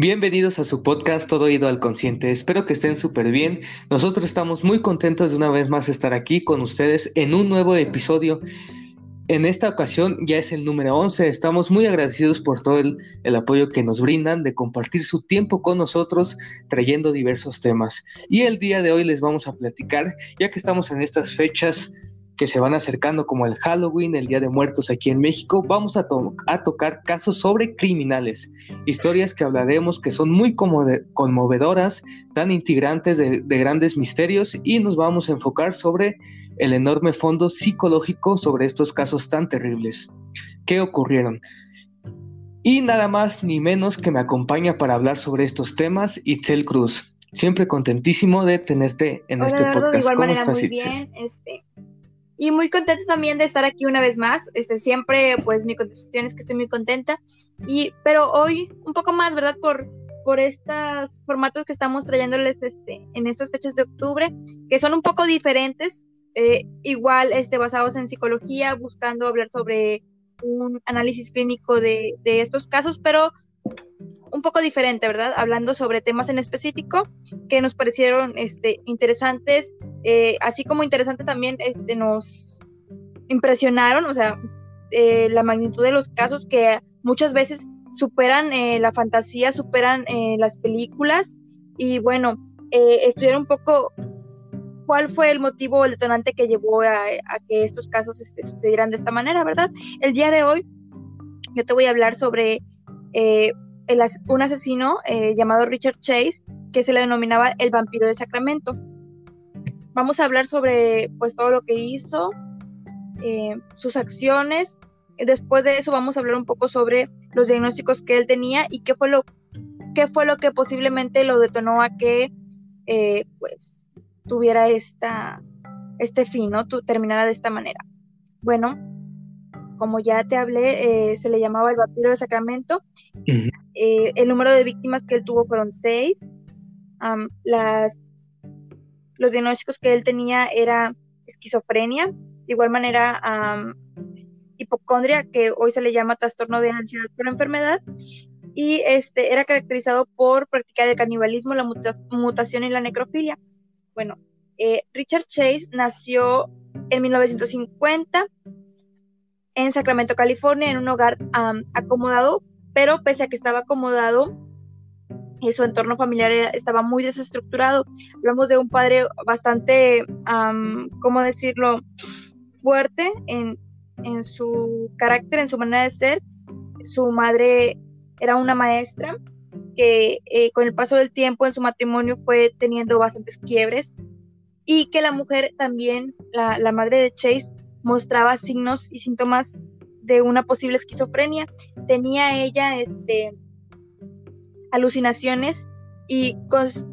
Bienvenidos a su podcast Todo Oído al Consciente. Espero que estén súper bien. Nosotros estamos muy contentos de una vez más estar aquí con ustedes en un nuevo episodio. En esta ocasión ya es el número 11. Estamos muy agradecidos por todo el, el, apoyo que nos brindan de compartir su tiempo con nosotros trayendo diversos temas. Y el día de hoy les vamos a platicar, ya que estamos en estas fechas que se van acercando como el Halloween, el Día de Muertos aquí en México, vamos a, to a tocar casos sobre criminales, historias que hablaremos que son muy conmovedoras, tan integrantes de, de grandes misterios y nos vamos a enfocar sobre el enorme fondo psicológico sobre estos casos tan terribles. ¿Qué ocurrieron? Y nada más ni menos que me acompaña para hablar sobre estos temas, Itzel Cruz. Siempre contentísimo de tenerte en Hola, este podcast. De igual ¿Cómo manera, estás, muy Itzel? bien. Este, y muy contenta también de estar aquí una vez más. Este, siempre, pues, mi contestación es que estoy muy contenta. Y, pero hoy un poco más, ¿verdad? Por, por estos formatos que estamos trayéndoles este, en estas fechas de octubre, que son un poco diferentes, eh, igual este, basados en psicología, buscando hablar sobre un análisis clínico de, de estos casos, pero un poco diferente, ¿verdad? Hablando sobre temas en específico que nos parecieron este, interesantes, eh, así como interesante también este, nos impresionaron, o sea, eh, la magnitud de los casos que muchas veces superan eh, la fantasía, superan eh, las películas y bueno, estudiar un poco cuál fue el motivo el detonante que llevó a, a que estos casos este, sucedieran de esta manera, ¿verdad? El día de hoy yo te voy a hablar sobre un asesino eh, llamado Richard Chase, que se le denominaba el vampiro de Sacramento. Vamos a hablar sobre pues todo lo que hizo, eh, sus acciones. Después de eso vamos a hablar un poco sobre los diagnósticos que él tenía y qué fue lo, qué fue lo que posiblemente lo detonó a que eh, pues tuviera esta, este fin, ¿no? Terminara de esta manera. Bueno, como ya te hablé, eh, se le llamaba el vampiro de Sacramento. Uh -huh. eh, el número de víctimas que él tuvo fueron seis. Um, las, los diagnósticos que él tenía era esquizofrenia, de igual manera um, hipocondria, que hoy se le llama trastorno de ansiedad por enfermedad, y este era caracterizado por practicar el canibalismo, la muta mutación y la necrofilia. Bueno, eh, Richard Chase nació en 1950 en Sacramento, California, en un hogar um, acomodado, pero pese a que estaba acomodado, y su entorno familiar estaba muy desestructurado. Hablamos de un padre bastante, um, ¿cómo decirlo?, fuerte en, en, su carácter, en su manera de ser. Su madre era una maestra que eh, con el paso del tiempo en su matrimonio fue teniendo bastantes quiebres y que la mujer también, la, la madre de Chase, mostraba signos y síntomas de una posible esquizofrenia. Tenía ella este, alucinaciones y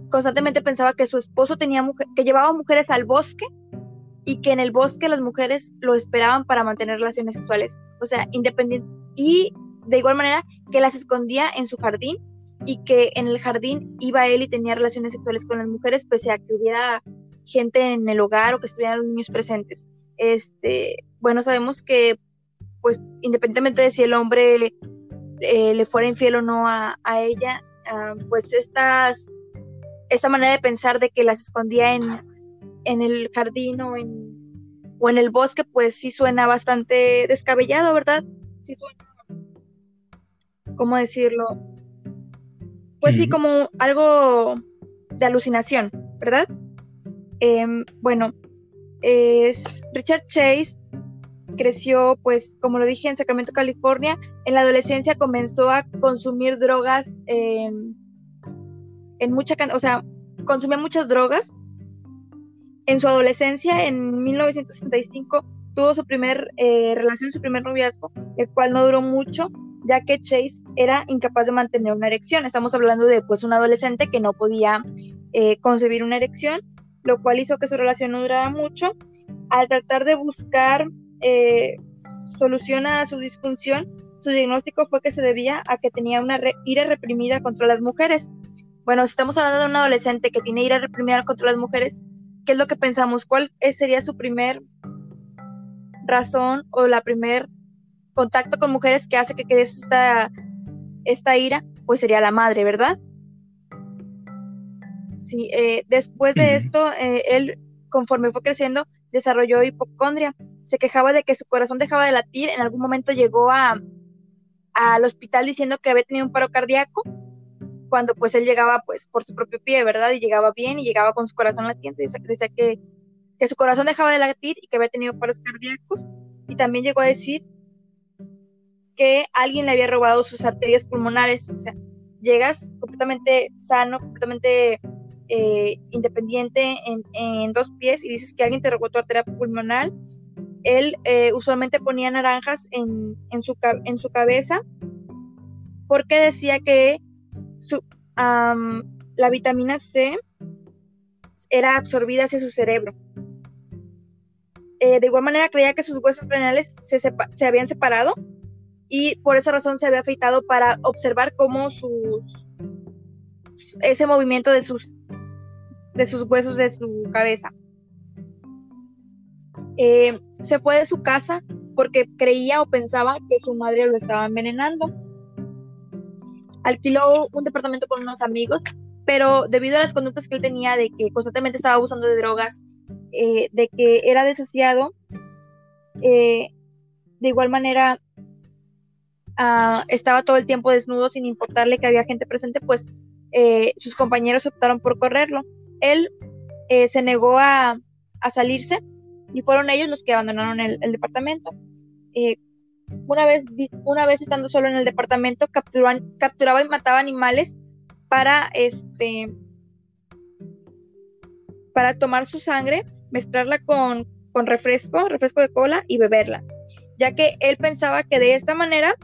constantemente pensaba que su esposo tenía que llevaba mujeres al bosque y que en el bosque las mujeres lo esperaban para mantener relaciones sexuales. O sea, independiente. Y de igual manera que las escondía en su jardín y que en el jardín iba él y tenía relaciones sexuales con las mujeres pese a que hubiera gente en el hogar o que estuvieran los niños presentes. Este, bueno, sabemos que pues independientemente de si el hombre eh, le fuera infiel o no a, a ella, uh, pues estas, esta manera de pensar de que las escondía en, en el jardín o en, o en el bosque, pues sí suena bastante descabellado, ¿verdad? Sí suena, ¿cómo decirlo? Pues sí, como algo de alucinación, ¿verdad? Eh, bueno, Richard Chase creció, pues, como lo dije, en Sacramento, California. En la adolescencia comenzó a consumir drogas en, en mucha o sea, consumía muchas drogas. En su adolescencia, en 1965, tuvo su primer eh, relación, su primer noviazgo, el cual no duró mucho, ya que Chase era incapaz de mantener una erección. Estamos hablando de, pues, un adolescente que no podía eh, concebir una erección, lo cual hizo que su relación no durara mucho. Al tratar de buscar eh, solución a su disfunción, su diagnóstico fue que se debía a que tenía una ira reprimida contra las mujeres. Bueno, si estamos hablando de un adolescente que tiene ira reprimida contra las mujeres, ¿qué es lo que pensamos? ¿Cuál sería su primer razón o la primer contacto con mujeres que hace que quede esta esta ira, pues sería la madre, ¿verdad? Sí, eh, después de esto, eh, él, conforme fue creciendo, desarrolló hipocondria. Se quejaba de que su corazón dejaba de latir. En algún momento llegó a, al hospital diciendo que había tenido un paro cardíaco, cuando pues él llegaba pues por su propio pie, ¿verdad? Y llegaba bien y llegaba con su corazón latiendo. Decía, que, que su corazón dejaba de latir y que había tenido paros cardíacos. Y también llegó a decir que alguien le había robado sus arterias pulmonares. O sea, llegas completamente sano, completamente eh, independiente en, dos pies y dices que alguien te tu arteria pulmonar. Él eh, usualmente ponía naranjas en, su, en su cabeza porque decía que la vitamina C era absorbida hacia su cerebro. Eh, de igual manera creía que sus huesos craneales se, se, habían separado y por esa razón se había afeitado para observar cómo sus, ese movimiento de sus, de sus huesos de su cabeza. Eh, se fue de su casa porque creía o pensaba que su madre lo estaba envenenando. Alquiló un departamento con unos amigos, pero debido a las conductas que él tenía de que constantemente estaba abusando de drogas, eh, de que era desasiado, eh, de igual manera ah, estaba todo el tiempo desnudo sin importarle que había gente presente, pues sus compañeros optaron por correrlo él eh, se negó a, salirse y fueron ellos los que abandonaron el, departamento. Eh, una, vez, una vez estando solo en el departamento, capturaba y mataba animales para, este, para tomar su sangre, mezclarla con, refresco, refresco de cola y beberla, ya que él pensaba que de esta manera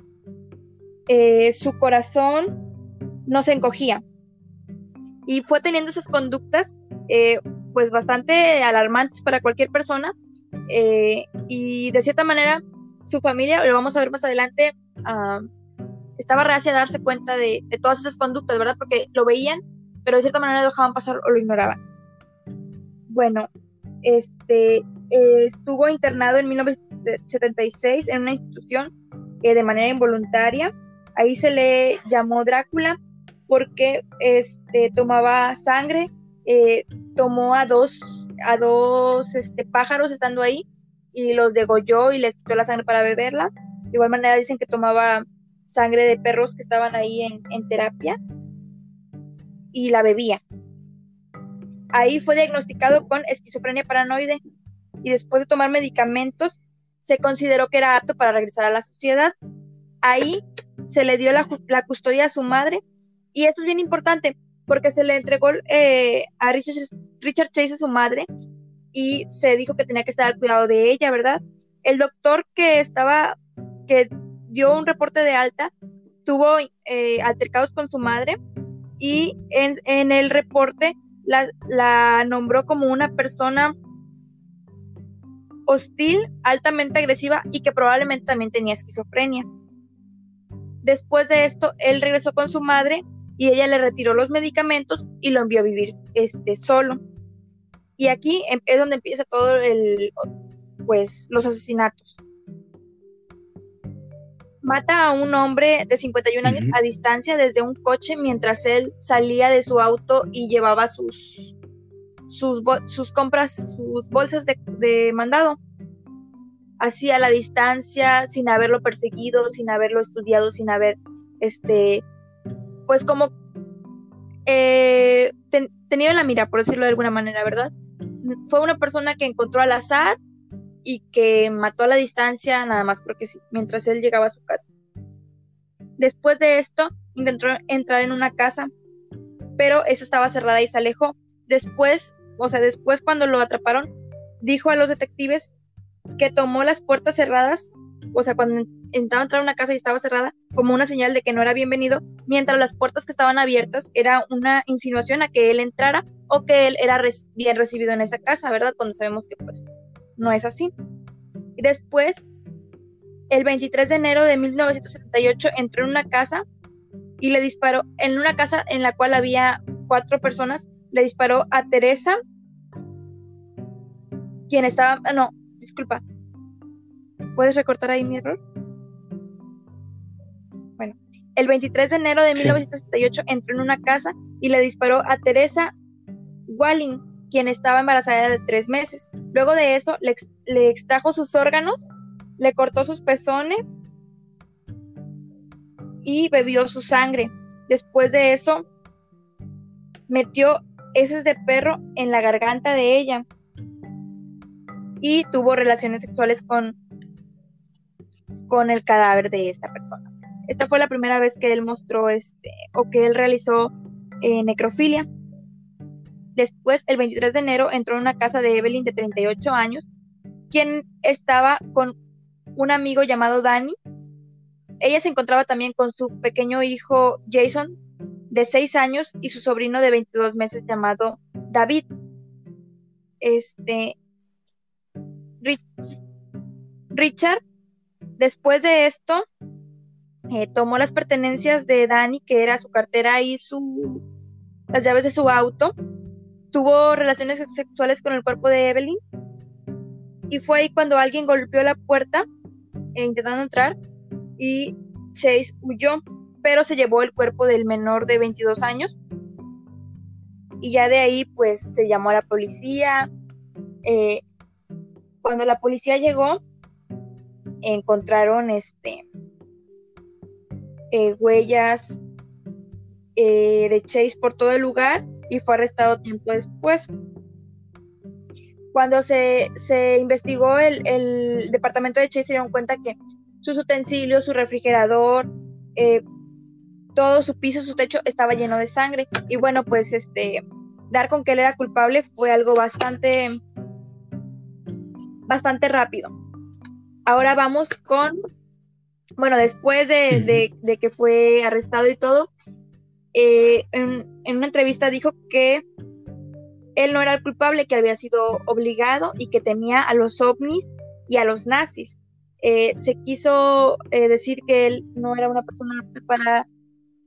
eh, su corazón no se encogía y fue teniendo esas conductas eh, pues bastante alarmantes para cualquier persona eh, y de cierta manera su familia, lo vamos a ver más adelante, ah, estaba reacia a darse cuenta de, todas esas conductas, ¿verdad? Porque lo veían, pero de cierta manera lo dejaban pasar o lo ignoraban. Bueno, este eh, estuvo internado en 1976 en una institución de manera involuntaria. Ahí se le llamó Drácula porque este, tomaba sangre, eh, tomó a dos, a dos este, pájaros estando ahí y los degolló y les quitó la sangre para beberla. De igual manera dicen que tomaba sangre de perros que estaban ahí en, en terapia y la bebía. Ahí fue diagnosticado con esquizofrenia paranoide y después de tomar medicamentos se consideró que era apto para regresar a la sociedad. Ahí se le dio la, la custodia a su madre y esto es bien importante porque se le entregó eh, a Richard, Chase a su madre y se dijo que tenía que estar al cuidado de ella, ¿verdad? El doctor que estaba, que dio un reporte de alta, tuvo eh, altercados con su madre y en, el reporte la, la, nombró como una persona hostil, altamente agresiva y que probablemente también tenía esquizofrenia. Después de esto, él regresó con su madre y ella le retiró los medicamentos y lo envió a vivir este, solo. Y aquí em, es donde empieza todo el, pues, los asesinatos. Mata a un hombre de 51 años a distancia desde un coche mientras él salía de su auto y llevaba sus, sus, sus compras, sus bolsas de, de mandado. Así a la distancia, sin haberlo perseguido, sin haberlo estudiado, sin haber este, pues como eh, tenido en la mira, por decirlo de alguna manera, ¿verdad? Fue una persona que encontró al azar y que mató a la distancia nada más porque sí, mientras él llegaba a su casa. Después de esto, intentó entrar en una casa, pero esa estaba cerrada y se alejó. Después, o sea, después cuando lo atraparon, dijo a los detectives que tomó las puertas cerradas o sea, cuando intentaba entrar a una casa y estaba cerrada, como una señal de que no era bienvenido, mientras las puertas que estaban abiertas era una insinuación a que él entrara o que él era bien recibido en esa casa, ¿verdad? Cuando sabemos que pues no es así. Y después, el 23 de enero de 1978, entró en una casa y le disparó, en una casa en la cual había cuatro personas, le disparó a Teresa, quien estaba, no, disculpa, ¿Puedes recortar ahí mi error? Bueno, El 23 de enero de 1978 entró en una casa y le disparó a Teresa Walling, quien estaba embarazada de tres meses. Luego de eso, le, le extrajo sus órganos, le cortó sus pezones y bebió su sangre. Después de eso, metió heces de perro en la garganta de ella y tuvo relaciones sexuales con, con el cadáver de esta persona. Esta fue la primera vez que él mostró este o que él realizó eh, necrofilia. Después, el 23 de enero, entró en una casa de Evelyn de 38 años, quien estaba con un amigo llamado Danny. Ella se encontraba también con su pequeño hijo Jason, de 6 años, y su sobrino de 22 meses llamado David. Este. Richard, después de esto, eh, tomó las pertenencias de Danny, que era su cartera y su, las llaves de su auto, tuvo relaciones sexuales con el cuerpo de Evelyn. Y fue ahí cuando alguien golpeó la puerta e intentando entrar y Chase huyó, pero se llevó el cuerpo del menor de 22 años. Y ya de ahí pues se llamó a la policía. Eh, cuando la policía llegó encontraron este eh, huellas eh, de Chase por todo el lugar y fue arrestado tiempo después. Cuando se, investigó el, departamento de Chase se dieron cuenta que sus utensilios, su refrigerador, eh, todo su piso, su techo estaba lleno de sangre. Y bueno, pues este, dar con que él era culpable fue algo bastante, bastante rápido. Ahora vamos con bueno, después de, que fue arrestado y todo, eh, en, una entrevista dijo que él no era el culpable, que había sido obligado y que temía a los ovnis y a los nazis. Eh, se quiso eh, decir que él no era una persona para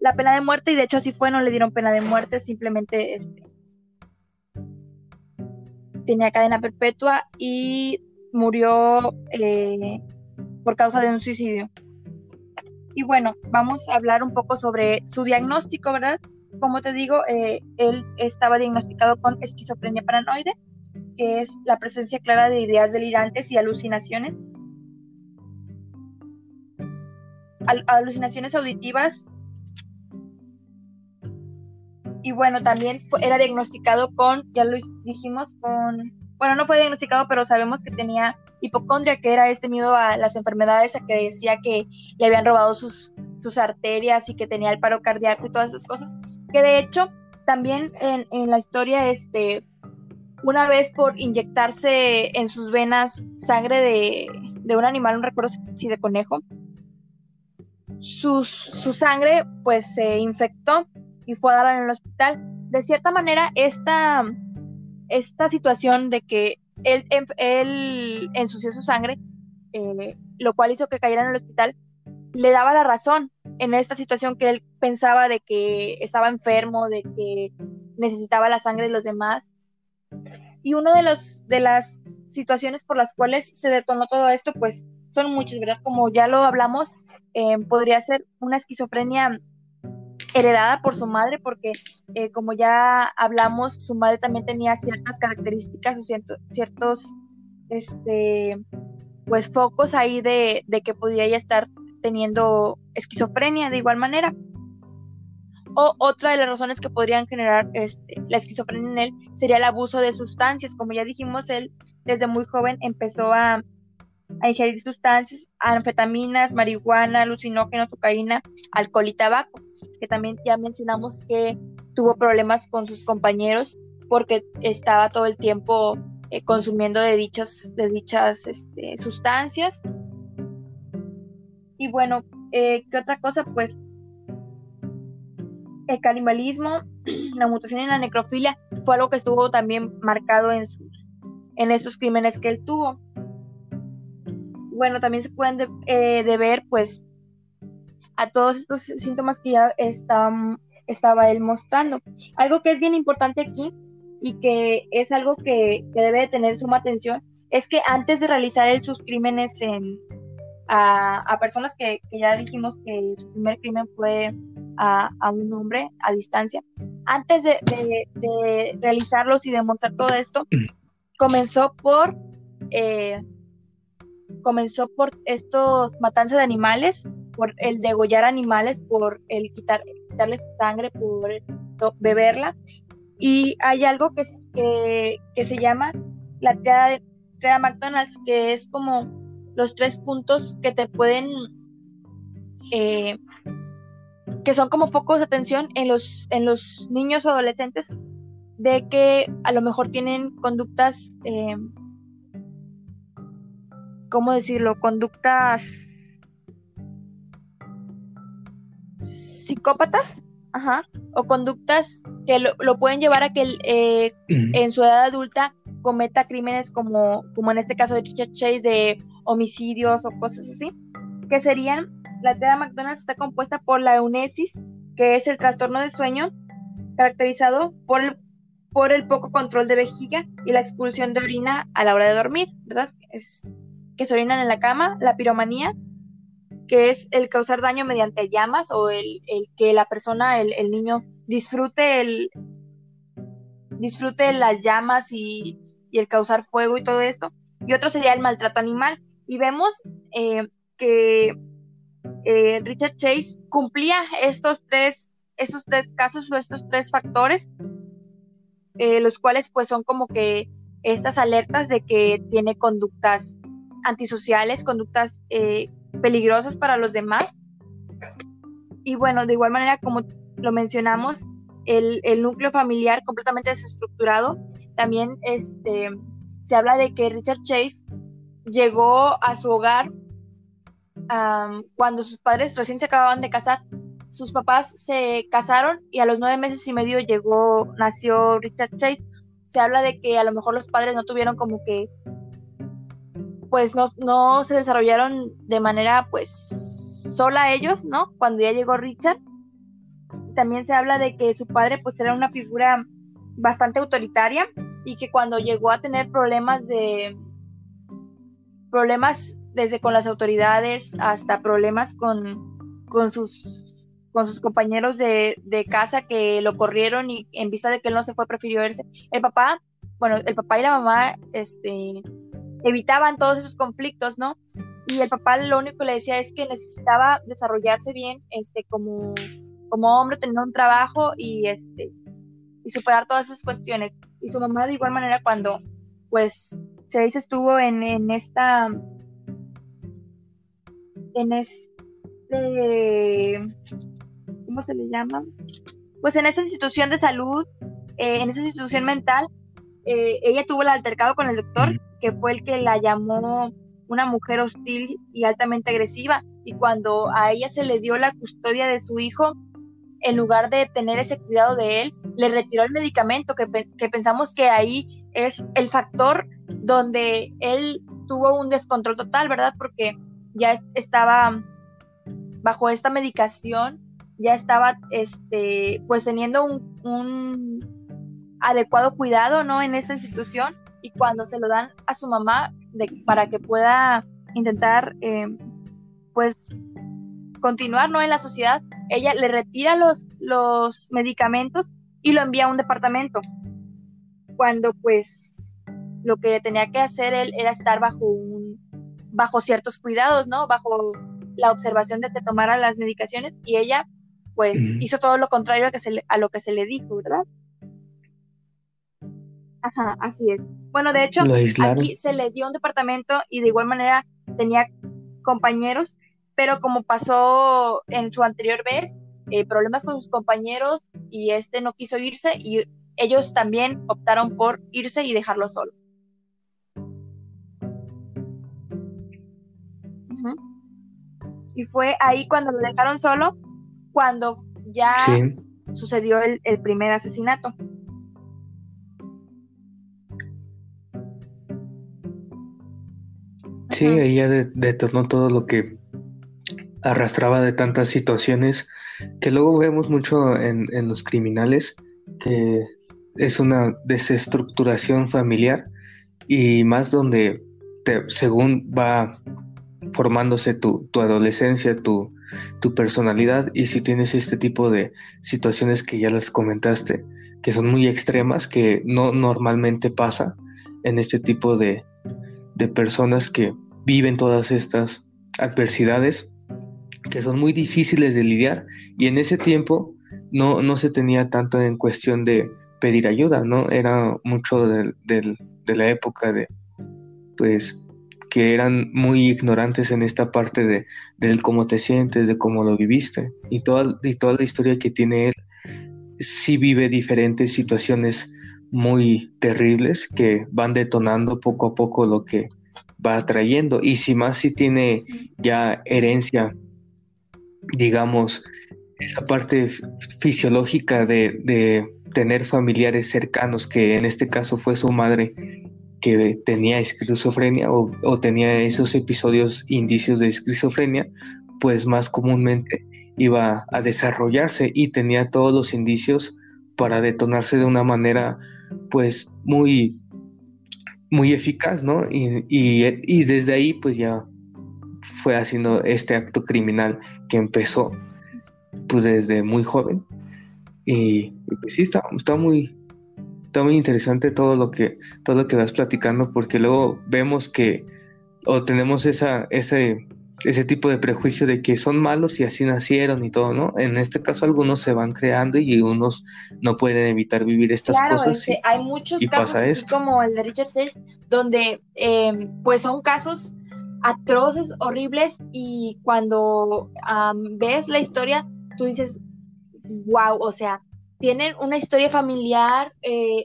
la pena de muerte y de hecho así fue, no le dieron pena de muerte, simplemente este, tenía cadena perpetua y murió por causa de un suicidio. Y bueno, vamos a hablar un poco sobre su diagnóstico, ¿verdad? Como te digo, eh, él estaba diagnosticado con esquizofrenia paranoide, que es la presencia clara de ideas delirantes y alucinaciones. alucinaciones auditivas. Y bueno, también era diagnosticado con, ya lo dijimos, con, bueno, no fue diagnosticado, pero sabemos que tenía hipocondria, que era este miedo a las enfermedades, a que decía que le habían robado sus, sus arterias y que tenía el paro cardíaco y todas esas cosas. Que de hecho, también en, en la historia, este, una vez por inyectarse en sus venas sangre de, de un animal, no recuerdo si de conejo, su, sangre pues se infectó y fue a dar en el hospital. De cierta manera, esta, esta situación de que él, él ensució su sangre, eh, lo cual hizo que cayera en el hospital, le daba la razón en esta situación que él pensaba de que estaba enfermo, de que necesitaba la sangre de los demás. Y una de, los, de las situaciones por las cuales se detonó todo esto, pues son muchas, ¿verdad? Como ya lo hablamos, eh, podría ser una esquizofrenia heredada por su madre, porque eh, como ya hablamos, su madre también tenía ciertas características y ciertos, este, pues focos ahí de, que podía ya estar teniendo esquizofrenia de igual manera. O otra de las razones que podrían generar este, la esquizofrenia en él sería el abuso de sustancias. Como ya dijimos, él desde muy joven empezó a, a ingerir sustancias, anfetaminas, marihuana, alucinógenos, cocaína, alcohol y tabaco, que también ya mencionamos que tuvo problemas con sus compañeros porque estaba todo el tiempo eh, consumiendo de dichas, de dichas este, sustancias. Y bueno, eh, ¿qué otra cosa? Pues el canibalismo, la mutación y la necrofilia fue algo que estuvo también marcado en, sus, en estos crímenes que él tuvo bueno, también se pueden eh, deber pues a todos estos síntomas que ya estaba él mostrando. Algo que es bien importante aquí y que es algo que, debe de tener suma atención es que antes de realizar sus crímenes en, a, personas que, ya dijimos que su primer crimen fue a, un hombre a distancia. Antes de, realizarlos y demostrar todo esto, comenzó por eh, comenzó por estos matanzas de animales, por el degollar animales, por el quitar, quitarles sangre, por beberla. Y hay algo que, que, que se llama la triada, triada McDonald's, que es como los tres puntos que te pueden, eh, que son como focos de atención en los, en los niños o adolescentes, de que a lo mejor tienen conductas, eh, ¿cómo decirlo? Conductas psicópatas, ajá, o conductas que lo, pueden llevar a que eh, en su edad adulta cometa crímenes como, como en este caso de Richard Chase de homicidios o cosas así, que serían, la triada McDonald's está compuesta por la eunesis, que es el trastorno de sueño, caracterizado por el, por el poco control de vejiga y la expulsión de orina a la hora de dormir, ¿verdad? Es que se orinan en la cama, la piromanía, que es el causar daño mediante llamas o el, que la persona, el, el, niño, disfrute el disfrute las llamas y, y, el causar fuego y todo esto. Y otro sería el maltrato animal, y vemos eh, que eh, Richard Chase cumplía estos tres, estos tres casos o estos tres factores, eh, los cuales pues son como que estas alertas de que tiene conductas antisociales, conductas peligrosas para los demás. Y bueno, de igual manera, como lo mencionamos, el, el núcleo familiar completamente desestructurado, también este, se habla de que Richard Chase llegó a su hogar cuando sus padres recién se acababan de casar. Sus papás se casaron y a los nueve meses y medio llegó, nació Richard Chase. Se habla de que a lo mejor los padres no tuvieron como que, pues no, no se desarrollaron de manera pues sola ellos, ¿no? Cuando ya llegó Richard. También se habla de que su padre pues era una figura bastante autoritaria y que cuando llegó a tener problemas de, problemas desde con las autoridades hasta problemas con, con, sus, con sus compañeros de, casa que lo corrieron y en vista de que él no se fue, prefirió irse. El papá, bueno, el papá y la mamá este, evitaban todos esos conflictos, ¿no? Y el papá lo único que le decía es que necesitaba desarrollarse bien este, como, como hombre, tener un trabajo y, este, y superar todas esas cuestiones. Y su mamá de igual manera cuando pues Chase estuvo en, en esta, en este, ¿cómo se le llama? Pues en esta institución de salud, eh, en esta institución mental, eh, ella tuvo el altercado con el doctor, que fue el que la llamó una mujer hostil y altamente agresiva. Y cuando a ella se le dio la custodia de su hijo, en lugar de tener ese cuidado de él, le retiró el medicamento, que, que pensamos que ahí es el factor donde él tuvo un descontrol total, ¿verdad? Porque ya estaba bajo esta medicación, ya estaba, este, pues teniendo un, adecuado cuidado, ¿no? En esta institución y cuando se lo dan a su mamá para que pueda intentar, eh, pues, continuar, ¿no? En la sociedad, ella le retira los, los medicamentos y lo envía a un departamento. Cuando, pues, lo que tenía que hacer él era estar bajo un, bajo ciertos cuidados, ¿no? Bajo la observación de que tomara las medicaciones y ella pues hizo todo lo contrario a, que se a lo que se le dijo, ¿verdad? Ajá, así es. Bueno, de hecho, aquí se le dio un departamento y de igual manera tenía compañeros, pero como pasó en su anterior vez, eh, problemas con sus compañeros y este no quiso irse y ellos también optaron por irse y dejarlo solo. Y fue ahí cuando lo dejaron solo, cuando ya sucedió el, primer asesinato. Sí, ella detonó todo lo que arrastraba de tantas situaciones que luego vemos mucho en, los criminales, que es una desestructuración familiar y más donde según va formándose tu, tu adolescencia, tu, tu, personalidad y si tienes este tipo de situaciones que ya las comentaste, que son muy extremas, que no normalmente pasa en este tipo de, de personas que viven todas estas adversidades que son muy difíciles de lidiar y en ese tiempo no, no se tenía tanto en cuestión de pedir ayuda, ¿no? Era mucho de, de la época de, pues, que eran muy ignorantes en esta parte de, del cómo te sientes, de cómo lo viviste. Y toda, y toda la historia que tiene él sí vive diferentes situaciones muy terribles que van detonando poco a poco lo que va trayendo. Y si más si tiene ya herencia, digamos, esa parte fisiológica de, de tener familiares cercanos, que en este caso fue su madre, que tenía esquizofrenia o, tenía esos episodios indicios de esquizofrenia, pues más comúnmente iba a desarrollarse y tenía todos los indicios para detonarse de una manera pues muy muy eficaz, ¿no? Y, y, desde ahí pues ya fue haciendo este acto criminal que empezó pues desde muy joven y, pues sí está, está muy está muy interesante todo lo que todo lo que vas platicando porque luego vemos que o tenemos esa ese ese tipo de prejuicio de que son malos y así nacieron y todo, ¿no? En este caso algunos se van creando y unos no pueden evitar vivir estas cosas. Este, hay muchos casos así como el de Richard Sales donde em, pues son casos atroces, horribles y cuando ves la historia tú dices, wow, o sea, tienen una historia familiar eh,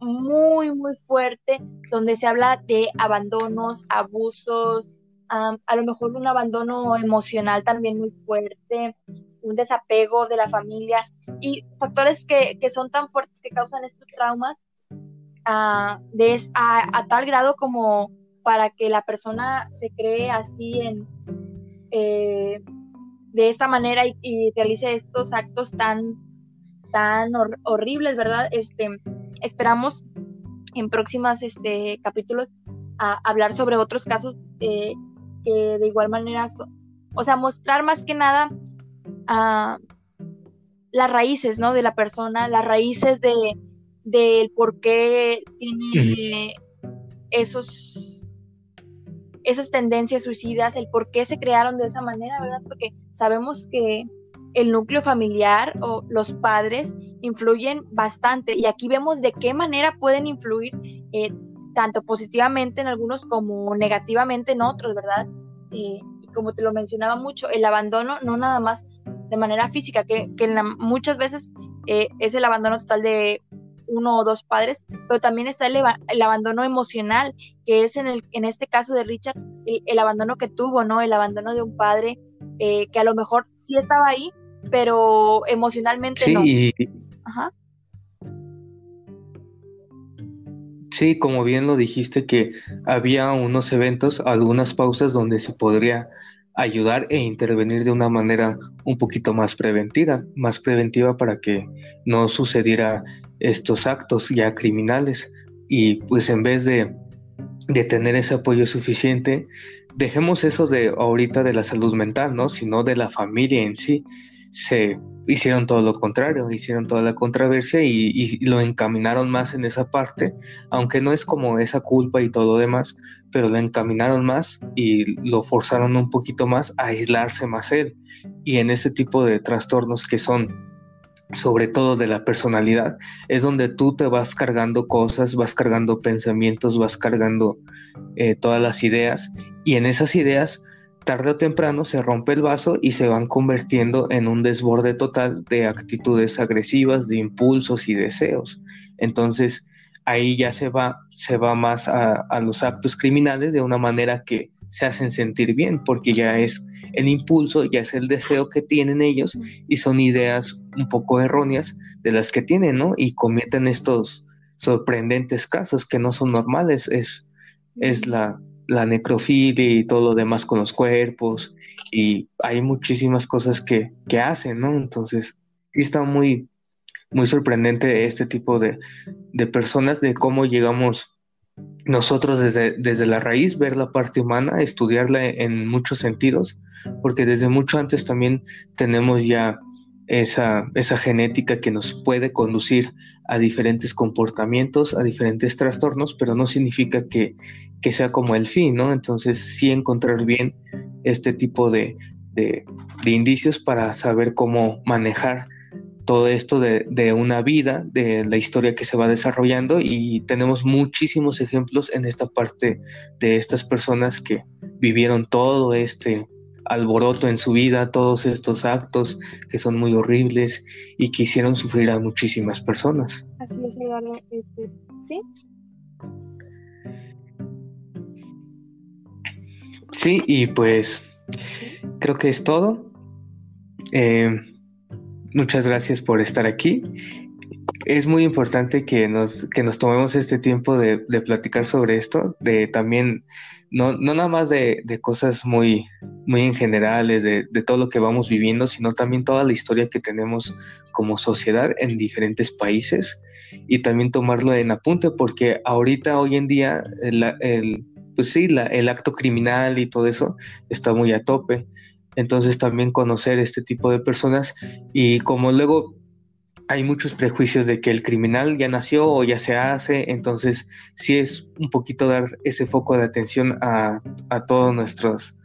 muy, muy fuerte, donde se habla de abandonos, abusos, a lo mejor un abandono emocional también muy fuerte, un desapego de la familia y factores que, son tan fuertes que causan estos traumas a, tal grado como para que la persona se cree así en... Eh, de esta manera y realice estos actos tan tan horribles, ¿verdad? Este, esperamos en próximas este, capítulos a hablar sobre otros casos eh, que de igual manera, o sea, mostrar más que nada a las raíces, ¿no? De la persona, las raíces de del por qué tiene esos esas tendencias suicidas, el por qué se crearon de esa manera, ¿verdad? Porque sabemos que el núcleo familiar o los padres influyen bastante y aquí vemos de qué manera pueden influir eh, tanto positivamente en algunos como negativamente en otros, ¿verdad? Eh, y como te lo mencionaba mucho, el abandono no nada más de manera física, que, muchas veces eh, es el abandono total de uno o dos padres, pero también está el, abandono emocional, que es en, el, en este caso de Richard, el, abandono que tuvo, ¿no? El abandono de un padre que a lo mejor sí estaba ahí, pero emocionalmente no. Ajá. Sí, como bien lo dijiste que había unos eventos, algunas pausas donde se podría ayudar e intervenir de una manera un poquito más preventiva, más preventiva para que no sucediera estos actos ya criminales y pues en vez de, de tener ese apoyo suficiente, dejemos eso de ahorita de la salud mental, ¿no? Sino de la familia en sí se hicieron todo lo contrario, hicieron toda la controversia y, lo encaminaron más en esa parte, aunque no es como esa culpa y todo lo demás, pero lo encaminaron más y lo forzaron un poquito más a aislarse más él. Y en ese tipo de trastornos que son sobre todo de la personalidad, es donde tú te vas cargando cosas, vas cargando pensamientos, vas cargando eh, todas las ideas y en esas ideas tarde o temprano se rompe el vaso y se van convirtiendo en un desborde total de actitudes agresivas, de impulsos y deseos. Entonces, ahí ya se va, se va más a, los actos criminales de una manera que se hacen sentir bien, porque ya es el impulso, ya es el deseo que tienen ellos y son ideas un poco erróneas de las que tienen, ¿no? Y cometen estos sorprendentes casos que no son normales, es, es la, la necrofilia y todo lo demás con los cuerpos y hay muchísimas cosas que, que hacen, ¿no? Entonces, está muy, muy sorprendente este tipo de, de personas, de cómo llegamos nosotros desde, desde la raíz ver la parte humana, estudiarla en muchos sentidos, porque desde mucho antes también tenemos ya esa, esa genética que nos puede conducir a diferentes comportamientos, a diferentes trastornos, pero no significa que, sea como el fin, ¿no? Entonces sí encontrar bien este tipo de, de, indicios para saber cómo manejar todo esto de, de, una vida, de la historia que se va desarrollando y tenemos muchísimos ejemplos en esta parte de estas personas que vivieron todo este alboroto en su vida, todos estos actos que son muy horribles y que hicieron sufrir a muchísimas personas. Así es, Eduardo. Este, ¿Sí? Sí, y pues creo que es todo. Eh, muchas gracias por estar aquí. Es muy importante que nos, que nos tomemos este tiempo de, de platicar sobre esto, de también no, no nada más de, cosas muy, muy en generales, de, todo lo que vamos viviendo, sino también toda la historia que tenemos como sociedad en diferentes países y también tomarlo en apunte, porque ahorita, hoy en día, el, pues sí, el acto criminal y todo eso está muy a tope. Entonces también conocer este tipo de personas y como luego hay muchos prejuicios de que el criminal ya nació o ya se hace, entonces sí es un poquito dar ese foco de atención a, todos nuestros,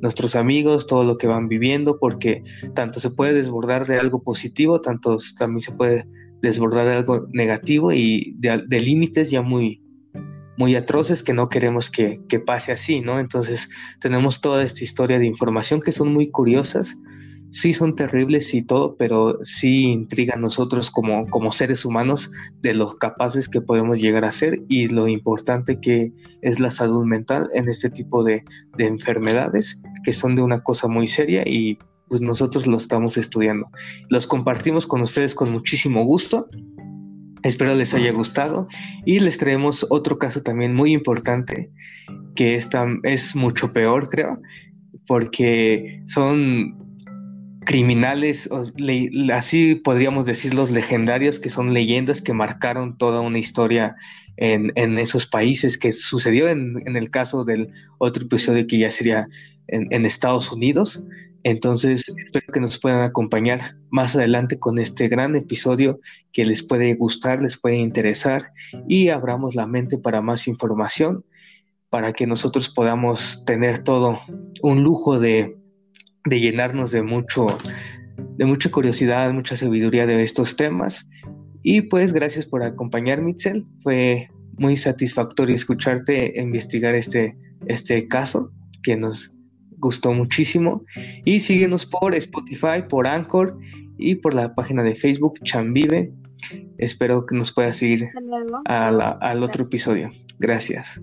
nuestros amigos, todo lo que van viviendo, porque tanto se puede desbordar de algo positivo, tanto también se puede desbordar de algo negativo y de, límites ya muy, muy atroces que no queremos que, que pase así, ¿no? Entonces tenemos toda esta historia de información que son muy curiosas sí son terribles y todo, pero sí intriga a nosotros como, como seres humanos de lo capaces que podemos llegar a ser y lo importante que es la salud mental en este tipo de, de enfermedades que son de una cosa muy seria y pues nosotros lo estamos estudiando. Los compartimos con ustedes con muchísimo gusto. Espero les haya gustado y les traemos otro caso también muy importante que es, es mucho peor, creo, porque son criminales, así podríamos decir los legendarios, que son leyendas que marcaron toda una historia en, esos países, que sucedió en, el caso del otro episodio que ya sería en, Estados Unidos. Entonces, espero que nos puedan acompañar más adelante con este gran episodio que les puede gustar, les puede interesar y abramos la mente para más información, para que nosotros podamos tener todo un lujo de de llenarnos de mucho, de mucha curiosidad, mucha sabiduría de estos temas. Y pues gracias por acompañar, Mitzel. Fue muy satisfactorio escucharte investigar este, este caso que nos gustó muchísimo. Y síguenos por Spotify, por Anchor y por la página de Facebook Chambive. Espero que nos puedas seguir al otro episodio. Gracias.